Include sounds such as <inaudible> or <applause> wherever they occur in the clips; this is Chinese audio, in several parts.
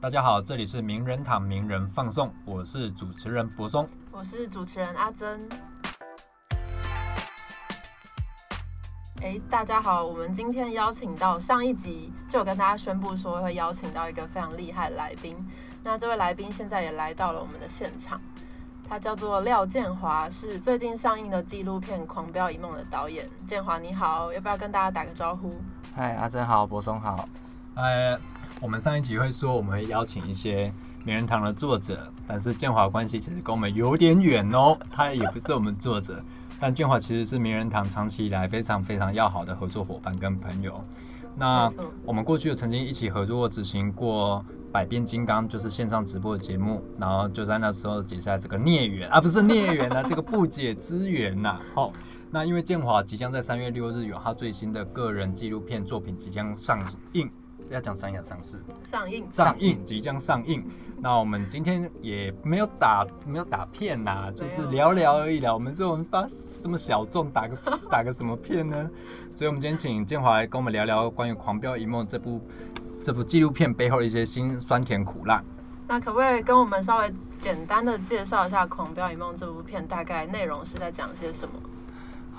大家好，这里是名人堂名人放送，我是主持人柏松，我是主持人阿珍。哎，大家好，我们今天邀请到上一集就有跟大家宣布说会邀请到一个非常厉害的来宾，那这位来宾现在也来到了我们的现场，他叫做廖建华，是最近上映的纪录片《狂飙一梦》的导演。建华你好，要不要跟大家打个招呼？嗨，阿珍好，柏松好。哎。我们上一集会说我们会邀请一些名人堂的作者，但是建华关系其实跟我们有点远哦，<laughs> 他也不是我们作者，但建华其实是名人堂长期以来非常非常要好的合作伙伴跟朋友。那我们过去有曾经一起合作执行过《百变金刚》，就是线上直播的节目，然后就在那时候结下这个孽缘啊，不是孽缘啊，这个不解之缘呐。好，那因为建华即将在三月六日有他最新的个人纪录片作品即将上映。要讲上映上市，上映上映即将上映。那我们今天也没有打没有打片呐，就是聊聊而已啦。我们这种把这么小众打个 <laughs> 打个什么片呢？所以，我们今天请建华来跟我们聊聊关于《狂飙一梦》这部这部纪录片背后的一些辛酸甜苦辣。那可不可以跟我们稍微简单的介绍一下《狂飙一梦》这部片大概内容是在讲些什么？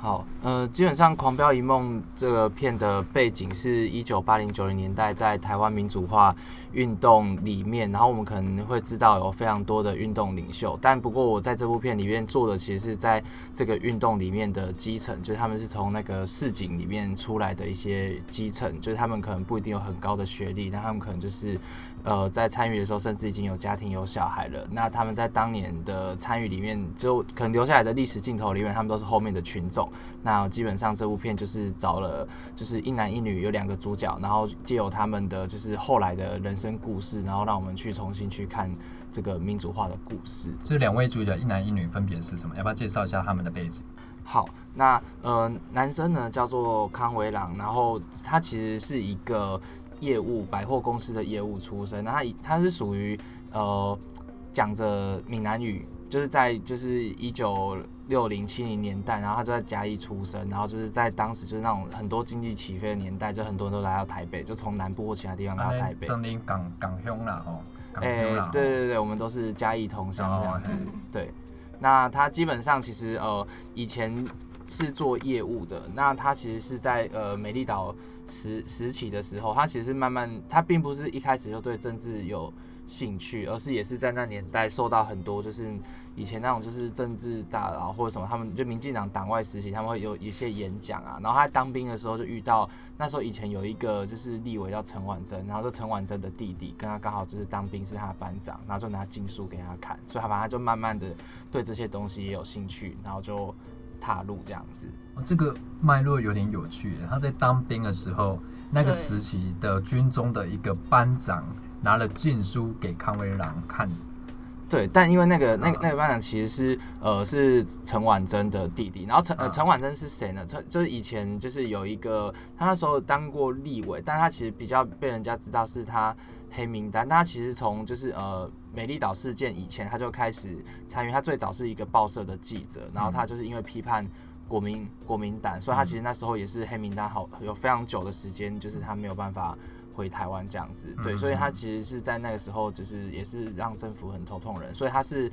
好，呃，基本上《狂飙一梦》这个片的背景是一九八零九零年代在台湾民主化运动里面，然后我们可能会知道有非常多的运动领袖，但不过我在这部片里面做的其实是在这个运动里面的基层，就是他们是从那个市井里面出来的一些基层，就是他们可能不一定有很高的学历，但他们可能就是。呃，在参与的时候，甚至已经有家庭有小孩了。那他们在当年的参与里面，就可能留下来的历史镜头里面，他们都是后面的群众。那基本上这部片就是找了，就是一男一女有两个主角，然后借由他们的就是后来的人生故事，然后让我们去重新去看这个民主化的故事。这两位主角一男一女分别是什么？要不要介绍一下他们的背景？好，那呃，男生呢叫做康维朗，然后他其实是一个。业务百货公司的业务出身，那他他是属于呃讲着闽南语，就是在就是一九六零七零年代，然后他就在嘉义出生，然后就是在当时就是那种很多经济起飞的年代，就很多人都来到台北，就从南部或其他地方来到台北。森林港港兄啦，吼，哎，对对对，我们都是嘉义同乡这样子。对，那他基本上其实呃以前是做业务的，那他其实是在呃美丽岛。时时期的时候，他其实慢慢，他并不是一开始就对政治有兴趣，而是也是在那年代受到很多，就是以前那种就是政治大佬或者什么，他们就民进党党外时期，他们会有一些演讲啊。然后他当兵的时候就遇到，那时候以前有一个就是立委叫陈婉珍，然后这陈婉珍的弟弟跟他刚好就是当兵是他的班长，然后就拿禁书给他看，所以他反正就慢慢的对这些东西也有兴趣，然后就。踏入这样子，哦这个脉络有点有趣。他在当兵的时候，那个时期的军中的一个班长拿了禁书给康威朗看。对，但因为那个那个那个班长其实是呃是陈婉珍的弟弟，然后陈呃陈婉珍是谁呢？陈就是以前就是有一个他那时候当过立委，但他其实比较被人家知道是他黑名单。但他其实从就是呃。美丽岛事件以前，他就开始参与。他最早是一个报社的记者，然后他就是因为批判国民国民党，所以他其实那时候也是黑名单，好有非常久的时间，就是他没有办法回台湾这样子。对，所以他其实是在那个时候，就是也是让政府很头痛人。所以他是。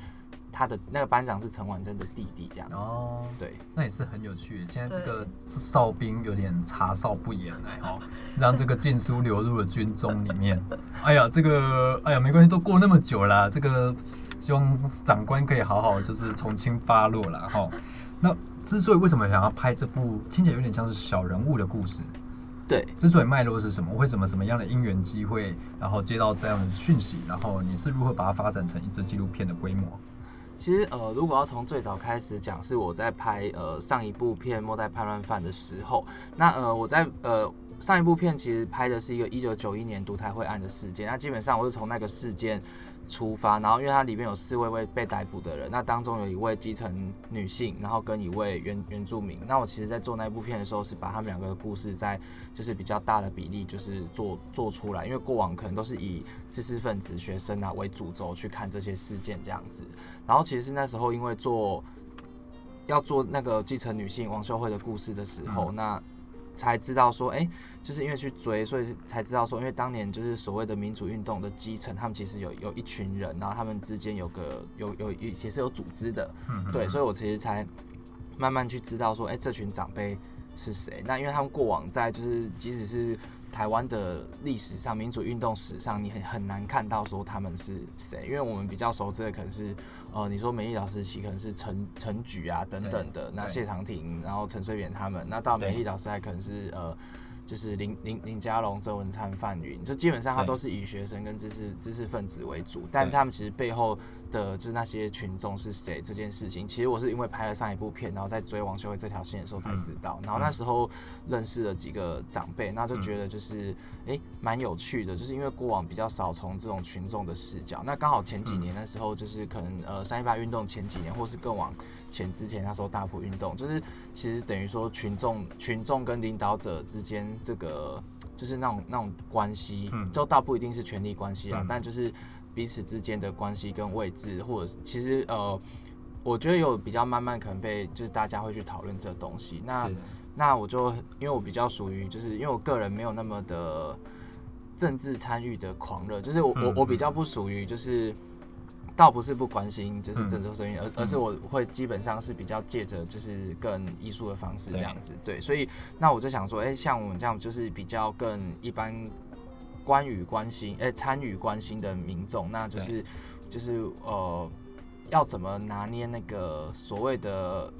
他的那个班长是陈婉珍的弟弟，这样子。哦，对，那也是很有趣。现在这个哨兵有点查哨不严哎，哦，让这个禁书流入了军中里面。<laughs> 哎呀，这个，哎呀，没关系，都过那么久了，这个希望长官可以好好就是从轻发落了哈。那之所以为什么想要拍这部，听起来有点像是小人物的故事。对，之所以脉络是什么？为什么什么样的因缘机会，然后接到这样的讯息，然后你是如何把它发展成一支纪录片的规模？其实呃，如果要从最早开始讲，是我在拍呃上一部片《末代叛乱犯》的时候，那呃我在呃上一部片其实拍的是一个一九九一年独台会案的事件，那基本上我是从那个事件。出发，然后因为它里面有四位位被逮捕的人，那当中有一位基层女性，然后跟一位原原住民。那我其实，在做那部片的时候，是把他们两个的故事，在就是比较大的比例，就是做做出来。因为过往可能都是以知识分子、学生啊为主轴去看这些事件这样子。然后其实是那时候，因为做要做那个继承女性王秀慧的故事的时候，那才知道说，哎、就是因为去追，所以才知道说，因为当年就是所谓的民主运动的基层，他们其实有有一群人，然后他们之间有个有有也也是有组织的，嗯对，所以我其实才慢慢去知道说，哎、这群长辈是谁。那因为他们过往在就是即使是台湾的历史上、民主运动史上，你很很难看到说他们是谁，因为我们比较熟知的可能是呃，你说美丽岛时期可能是陈陈举啊等等的，那对谢长廷，然后陈水扁他们，那到美对丽岛时代可能是呃。就是林林林佳龙、周文灿、范云，就基本上他都是以学生跟知识知识分子为主，但他们其实背后的就是那些群众是谁这件事情，其实我是因为拍了上一部片，然后在追王秀慧这条线的时候才知道，然后那时候认识了几个长辈，那就觉得就是诶蛮、有趣的，就是因为过往比较少从这种群众的视角，那刚好前几年的时候就是可能呃三一八运动前几年，或是更往前之前那时候大埔运动，就是其实等于说群众群众跟领导者之间这个就是那种那种关系，嗯就倒不一定是权力关系啊，嗯但就是彼此之间的关系跟位置，或者是其实呃，我觉得有比较慢慢可能被就是大家会去讨论这个东西。那那我就因为我比较属于就是因为我个人没有那么的政治参与的狂热，就是我、我嗯我比较不属于就是。倒不是不关心，就是嗯政治声音，而而是我会基本上是比较借着就是更艺术的方式这样子，对，所以那我就想说，哎、像我们这样就是比较更一般关于关心，哎、参与关心的民众，那就是就是呃，要怎么拿捏那个所谓的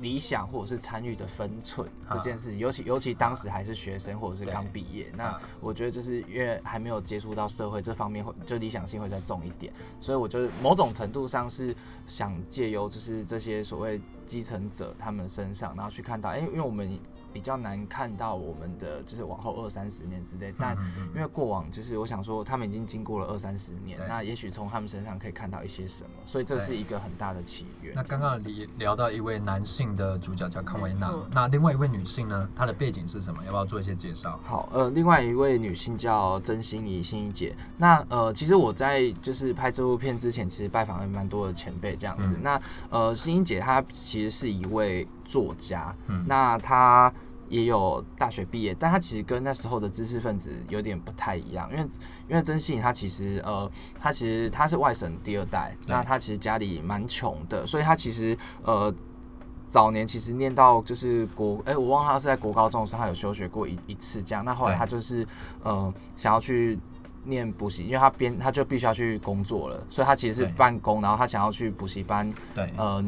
理想或者是参与的分寸啊这件事，尤其尤其当时还是学生或者是刚毕业，那啊我觉得就是因为还没有接触到社会这方面会，就理想性会再重一点，所以我觉得某种程度上是想借由就是这些所谓继承者他们身上，然后去看到，哎、因为我们比较难看到我们的就是往后二三十年之类，但因为过往就是我想说，他们已经经过了二三十年，那也许从他们身上可以看到一些什么，所以这是一个很大的起源。那刚刚聊聊到一位男性的主角叫康维娜，那另外一位女性呢，她的背景是什么？要不要做一些介绍？好，呃，另外一位女性叫曾心怡，心怡姐。那呃，其实我在就是拍这部片之前，其实拜访了蛮多的前辈这样子。嗯那呃，心怡姐她其实是一位作家，嗯那她也有大学毕业，但她其实跟那时候的知识分子有点不太一样，因为因为曾心怡她其实呃，她其实她是外省第二代，那她其实家里蛮穷的，所以她其实呃。早年其实念到就是国，哎、我忘了他是在国高中的时候，他有休学过一一次这样。那后来他就是呃想要去念补习，因为他边他就必须要去工作了，所以他其实是办公，然后他想要去补习班对，呃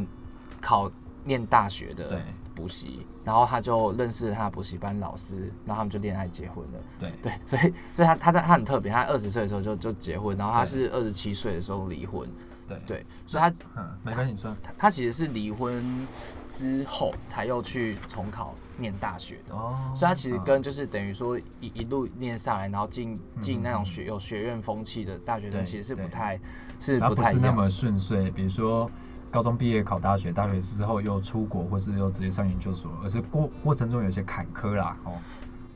考念大学的补习，然后他就认识了他补习班老师，然后他们就恋爱结婚了。对对，所以所以他他在他很特别，他二十岁的时候就就结婚，然后他是二十七岁的时候离婚。对对，所以他嗯，没关系，你说。他他其实是离婚之后才又去重考念大学的。哦所以他其实跟就是等于说一一路念下来，然后进进那种嗯学有学院风气的大学生，其实是不太是不太。不是那么顺遂，比如说高中毕业考大学，大学之后又出国，或是又直接上研究所，而是过过程中有些坎坷啦。哦，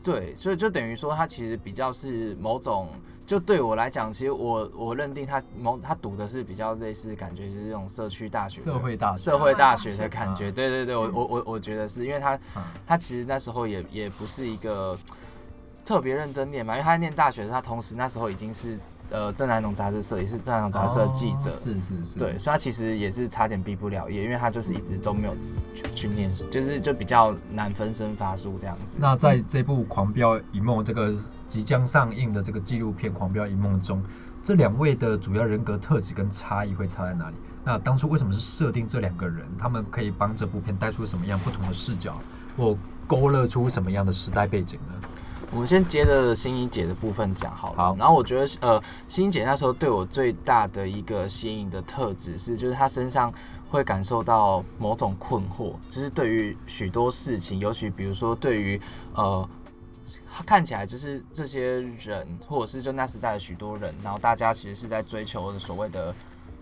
对，所以就等于说他其实比较是某种，就对我来讲，其实我我认定他某他读的是比较类似感觉就是这种社区大学、社会大学社会大学的感觉。嗯对对对，我我我我觉得是因为他嗯他其实那时候也也不是一个特别认真念嘛，因为他在念大学，他同时那时候已经是呃正南农杂志社，也是正南农杂志社的记者。哦是是是，对，所以他其实也是差点毕不了业，因为他就是一直都没有去去念，就是就比较难分身乏术这样子。那在这部《狂飙一梦》这个即将上映的这个纪录片《狂飙一梦》中，这两位的主要人格特质跟差异会差在哪里？那当初为什么是设定这两个人？他们可以帮这部片带出什么样不同的视角，或勾勒出什么样的时代背景呢？我们先接着心怡姐的部分讲好了。好然后我觉得呃，心怡姐那时候对我最大的一个吸引的特质是，就是她身上会感受到某种困惑，就是对于许多事情，尤其比如说对于呃。看起来就是这些人，或者是就那时代的许多人，然后大家其实是在追求所谓的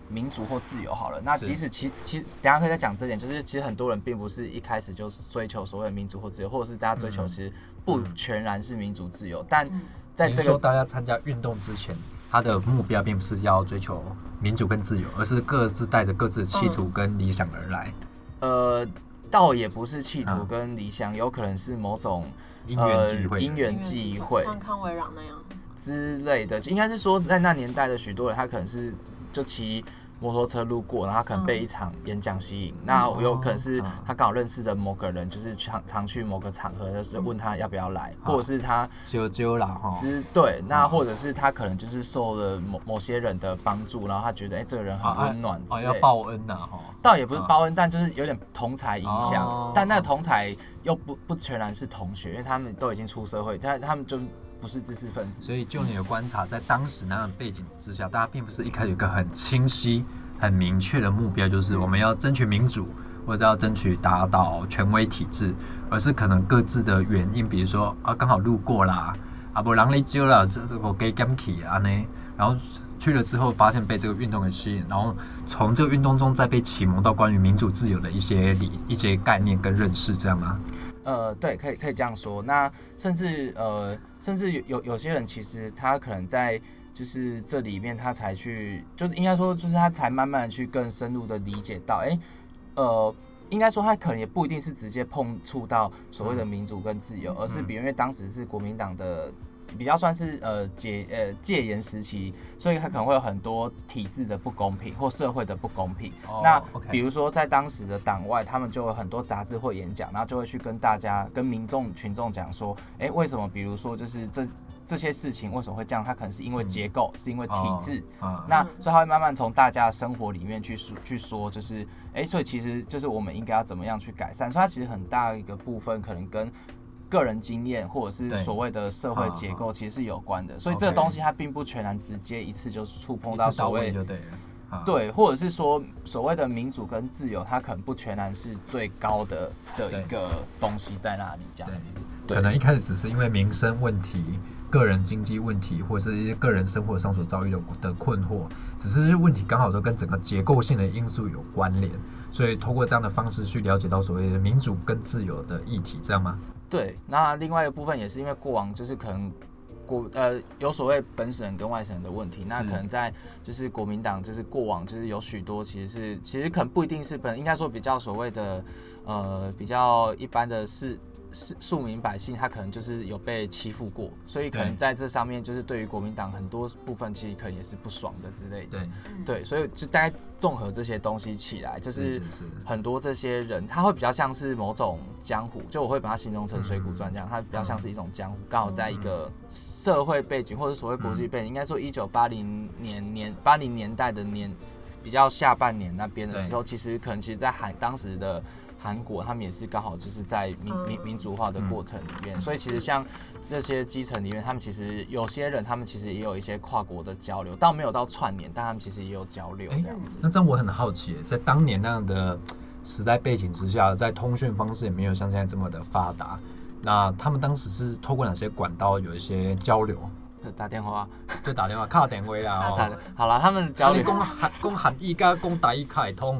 民主或自由。好了，那即使其其等一下可以再讲这点，就是其实很多人并不是一开始就追求所谓的民主或自由，或者是大家追求嗯。其实不全然是民主自由，但在这个大家参加运动之前，他的目标并不是要追求民主跟自由，而是各自带着各自的企图跟理想而来。呃，倒也不是企图嗯。跟理想，有可能是某种因缘际会，因缘际会。像康维朗那样，之类的，就应该是说在那年代的许多人，他可能是就骑摩托车路过，然后可能被一场演讲吸引，那有可能是他刚好认识的某个人，就是常常去某个场合的时候问他要不要来，或者是他揪揪啦哈，之对，那或者是他可能就是受了某某些人的帮助，然后他觉得哎、这个人很温暖之哦，类要报恩呐哈。倒也不是报恩，但就是有点同才影响，哦。但那个同才又不不全然是同学，因为他们都已经出社会，他他们就不是知识分子。所以就你的观察，在当时那样的背景之下，大家并不是一开始有一个很清晰、很明确的目标，就是我们要争取民主，或者要争取打倒权威体制，而是可能各自的原因，比如说啊，刚好路过啦，啊不，人来揪啦，这这个给 g a m k 啊呢，然后去了之后发现被这个运动给吸引，然后从这个运动中再被启蒙到关于民主自由的一些理、一些概念跟认识，这样吗？呃，对，可以可以这样说。那甚至呃，甚至有有有些人其实他可能在就是这里面他才去，就是应该说就是他才慢慢的去更深入的理解到，哎、呃。应该说，他可能也不一定是直接碰触到所谓的民主跟自由，而是比如因为当时是国民党的比较算是呃解呃戒严时期，所以他可能会有很多体制的不公平或社会的不公平。哦那比如说在当时的党外，他们就有很多杂志或演讲，然后就会去跟大家、跟民众群众讲说，哎，为什么？比如说就是这这些事情为什么会这样？它可能是因为结构，是因为体制。啊，那所以他会慢慢从大家的生活里面去说去说，就是哎，所以其实就是我们应该要怎么样去改善。所以它其实很大一个部分可能跟个人经验或者是所谓的社会结构其实是有关的。所以这个东西它并不全然直接一次就是触碰到所谓对或者是说所谓的民主跟自由，它可能不全然是最高的的一个东西在那里这样子。对。可能一开始只是因为民生问题、个人经济问题，或者是一些个人生活上所遭遇的的困惑，只是问题刚好都跟整个结构性的因素有关联，所以通过这样的方式去了解到所谓的民主跟自由的议题，这样吗？对，那另外一个部分也是因为过往就是可能。国呃有所谓本省人跟外省人的问题，那可能在就是国民党就是过往就是有许多其实是其实可能不一定是本应该说比较所谓的呃比较一般的是是庶民百姓，他可能就是有被欺负过，所以可能在这上面就是对于国民党很多部分其实可能也是不爽的之类的。对，对，所以就大概综合这些东西起来，就是是很多这些人，他会比较像是某种江湖，就我会把它形容成《水浒传》这样，它比较像是一种江湖，刚好在一个社会背景或者所谓国际背景，应该说一九八零年年八零年代的年比较下半年那边的时候，其实可能其实在韩当时的。韩国他们也是刚好就是在民民民主化的过程里面，所以其实像这些基层里面，他们其实有些人他们其实也有一些跨国的交流，倒没有到串联，但他们其实也有交流哎这样子。那这样我很好奇，在当年那样的时代背景之下，在通讯方式也没有像现在这么的发达，那他们当时是透过哪些管道有一些交流？打电话，就打电话、卡电话啦，打哦。好了，他们交流你讲韩讲韩语甲讲台语开通，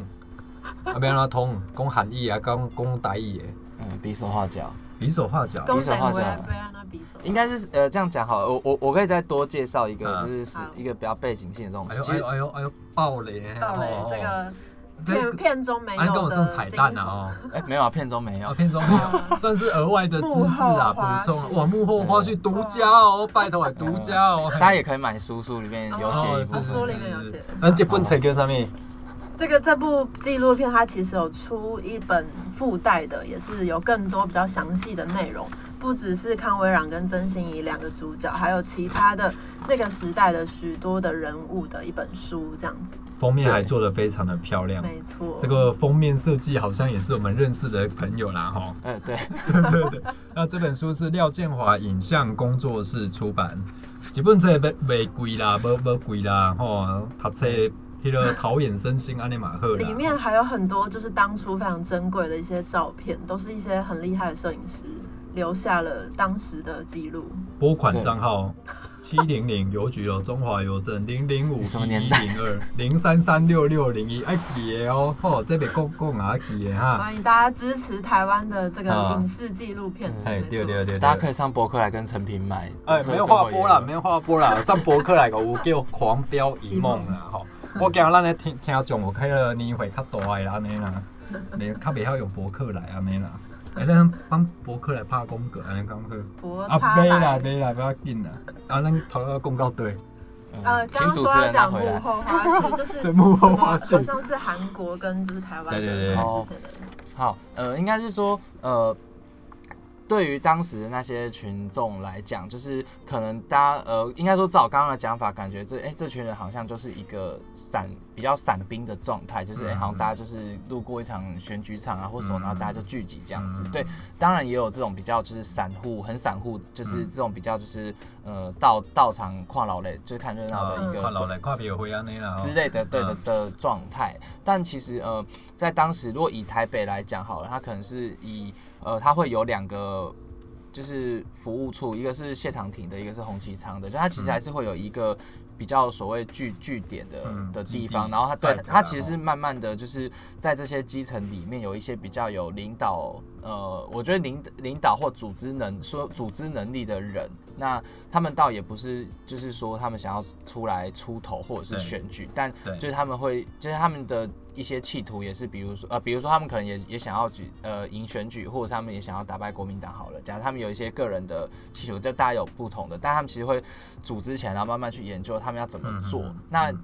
啊，要安怎通？讲韩语啊，讲讲台语的，嗯比手画脚，比手画脚。公比手画脚等回对啊，那比手应该是呃这样讲好了，我我我可以再多介绍一个，嗯就是是一个比较背景性的东西。哎呦其实哎呦哎呦哎呦，爆雷！到了哦这个这片片中没啊，你跟有我送彩蛋啊！哦。哎没有啊，片中没有啊，。片中没有，<laughs> 算是额外的知识啊，补充。哇，幕后花絮独家哦，拜托，独家哦。大家也可以买书，书里面有写一部哦是书分。里面有写那这本册叫啥物？这个这部纪录片它其实有出一本附带的，也是有更多比较详细的内容，不只是康威朗跟曾心怡两个主角，还有其他的那个时代的许多的人物的一本书，这样子。封面还做的非常的漂亮。没错，这个封面设计好像也是我们认识的朋友啦，哈。呃，对，对对。那这本书是廖建华影像工作室出版，这本册袂袂贵啦，无无贵啦，吼，读册迄个陶冶身心安尼嘛好啦。里面还有很多就是当初非常珍贵的一些照片，都是一些很厉害的摄影师留下了当时的记录。拨款账号七零零邮局哦，中华邮政零零五一一零二零三三六六零一，哎记的哦，吼，这边讲讲啊，爱记的哈。欢迎大家支持台湾的这个啊影视纪录片。哎，对对对，大家可以上博客来跟成品买。哎，没有画波啦，没有画波啦，上博客来个我叫狂飙一梦啦吼。<laughs> 我惊咱咧听听众有开了年会较大的安尼啦，<laughs> 袂较袂晓用博客来安尼啦。哎，咱帮博客来拍广告，安尼讲好。啊，博差买啦来。买啦，不要紧啦。啊，咱头要公告对，呃，请刚刚主持人拿说要讲回来。幕后花絮，<laughs> 就是对幕后花絮好像是韩国跟就是台湾的对对对之哦前的好，呃，应该是说，呃，对于当时的那些群众来讲，就是可能大家，呃，应该说照我刚刚的讲法，感觉这，哎、这群人好像就是一个散比较散兵的状态，就是，哎、嗯好像大家就是路过一场选举场啊，或什么，嗯然后大家就聚集这样子。嗯对，当然也有这种比较就是散户，很散户，就是嗯这种比较就是，呃，到到场跨老类，就是看热闹的一个跨老来看表会啊那啦。哦之类的，对的嗯的状态。但其实呃，在当时如果以台北来讲好了，它可能是以呃，它会有两个。就是服务处，一个是谢长廷的，一个是红旗仓的，就它其实嗯还是会有一个比较所谓据据点的、嗯的地地方，然后他对哦其实是慢慢的就是在这些基层里面有一些比较有领导，呃，我觉得领领导或组织能说组织能力的人，那他们倒也不是就是说他们想要出来出头或者是对选举，但就是他们会，就是他们的一些企图也是，比如说呃，比如说他们可能也也想要举呃赢选举，或者他们也想要打败国民党好了。假如他们有一些个人的企图，就大家有不同的，但他们其实会组织起来，然后慢慢去研究他们要怎么做。那嗯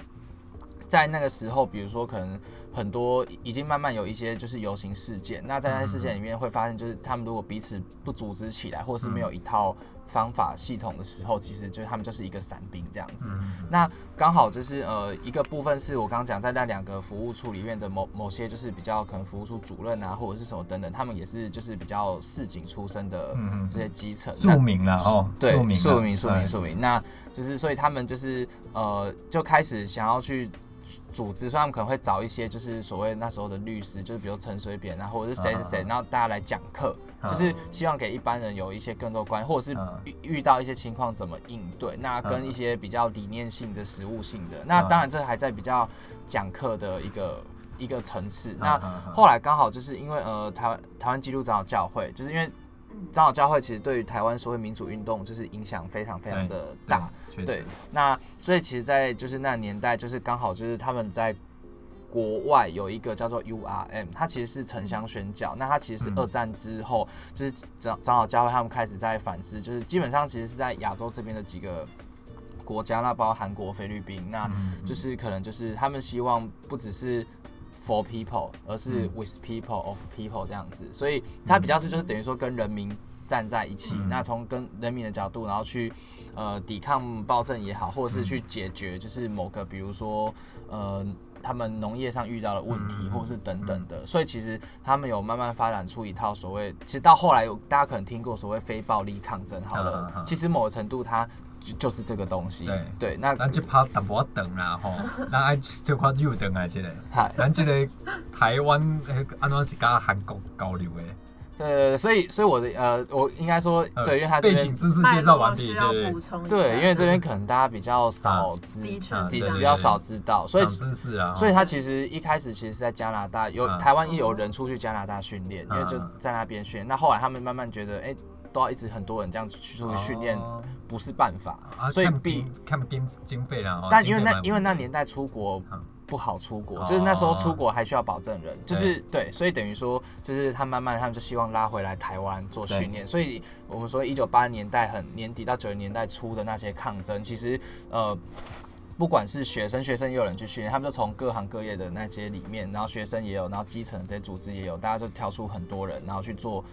在那个时候，比如说可能很多已经慢慢有一些就是游行事件，那在那些事件里面会发现，就是他们如果彼此不组织起来，或是没有一套方法系统的时候，其实就是他们就是一个散兵这样子。嗯，那刚好就是呃一个部分是我刚刚讲在那两个服务处里面的某某些就是比较可能服务处主任啊或者是什么等等，他们也是就是比较市井出身的这些基层。庶民了哦，对，庶民啦庶民，庶民，哎庶民。那就是，所以他们就是呃，就开始想要去组织，所以他们可能会找一些就是所谓那时候的律师，就是比如陈水扁啊，或者是谁谁谁，然后大家来讲课，嗯就是希望给一般人有一些更多关，或者是嗯遇遇到一些情况怎么应对。那跟嗯一些比较理念性的、实务性的，那当然这还在比较讲课的一个一个层次。那后来刚好就是因为呃台湾台湾基督长老教会，就是因为嗯长老教会其实对于台湾所谓民主运动就是影响非常非常的大，对那所以其实，在就是那年代，就是刚好就是他们在国外有一个叫做 URM，它其实是城乡宣教。那它其实是嗯二战之后，就是长长老教会他们开始在反思，就是基本上其实是在亚洲这边的几个国家，那包括韩国、菲律宾，那就是可能就是他们希望不只是 for people，而是嗯。with people of people 这样子，所以它比较是就是等于说跟人民站在一起，嗯。那从跟人民的角度，然后去呃抵抗暴政也好，或者是去解决就是某个比如说呃。他们农业上遇到的问题，嗯或者是等等的，所以其实他们有慢慢发展出一套所谓，其实到后来有大家可能听过所谓非暴力抗争，好了，其实某个程度它就就是这个东西，对。对，那咱这拍淡薄仔长啦吼，<laughs> 咱爱这块右长来这个，嗨，咱这个台湾迄安怎是甲韩国交流的？呃，所以所以我的呃，我应该说呃对，因为他这边背景知识介绍完毕，对对因为这边可能大家比较少知，的确啊对对的确。比较少知道，所以知识啊，所以他其实一开始其实是在加拿大有嗯台湾也有人出去加拿大训练，因为就嗯在那边训练。那后来他们慢慢觉得，哎，都要一直很多人这样去出去训练哦。不是办法，啊，所以看必经看经经费啦，哦但因为那因为那年代出国嗯。不好出国，哦。就是那时候出国还需要保证人，就是对，所以等于说就是他慢慢他们就希望拉回来台湾做训练，所以我们说一九八零年代很年底到九零年代初的那些抗争，其实呃。不管是学生，学生也有人去训练，他们就从各行各业的那些里面，然后学生也有，然后基层这些组织也有，大家就挑出很多人，然后去做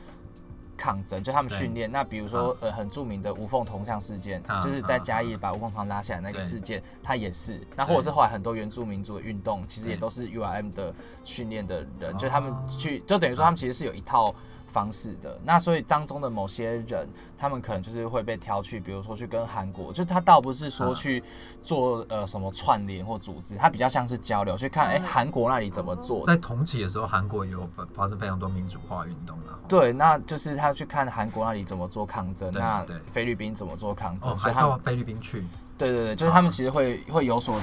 抗争，就他们训练。那比如说呃很著名的无缝铜像事件，啊就是在啊嘉义把无缝铜拉下来那个事件，它也是。那或者是后来很多原住民族的运动，其实也都是 URM 的训练的人，哦就他们去，就等于说他们其实是有一套。方式的。那，所以当中的某些人，他们可能就是会被挑去，比如说去跟韩国，就他倒不是说啊去做呃什么串联或组织，他比较像是交流，去看哎嗯。韩国那里怎么做，在同期的时候，韩国也有发发生非常多民主化运动啊。对，那就是他去看韩国那里怎么做抗争，那菲律宾怎么做抗争，哦，所以到菲律宾去，对对对，就是他们其实会会有所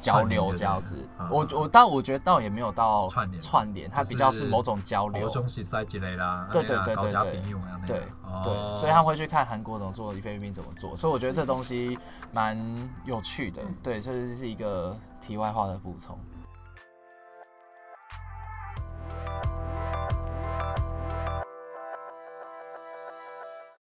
交流这样子。我我但我觉得倒也没有到串联串联，它比较是某种交流。中是赛之类啦，对对对对对对个对，哦所以他们会去看韩国怎么做，菲律宾怎么做，所以我觉得这东西蛮有趣的。对，这是一个题外话的补充。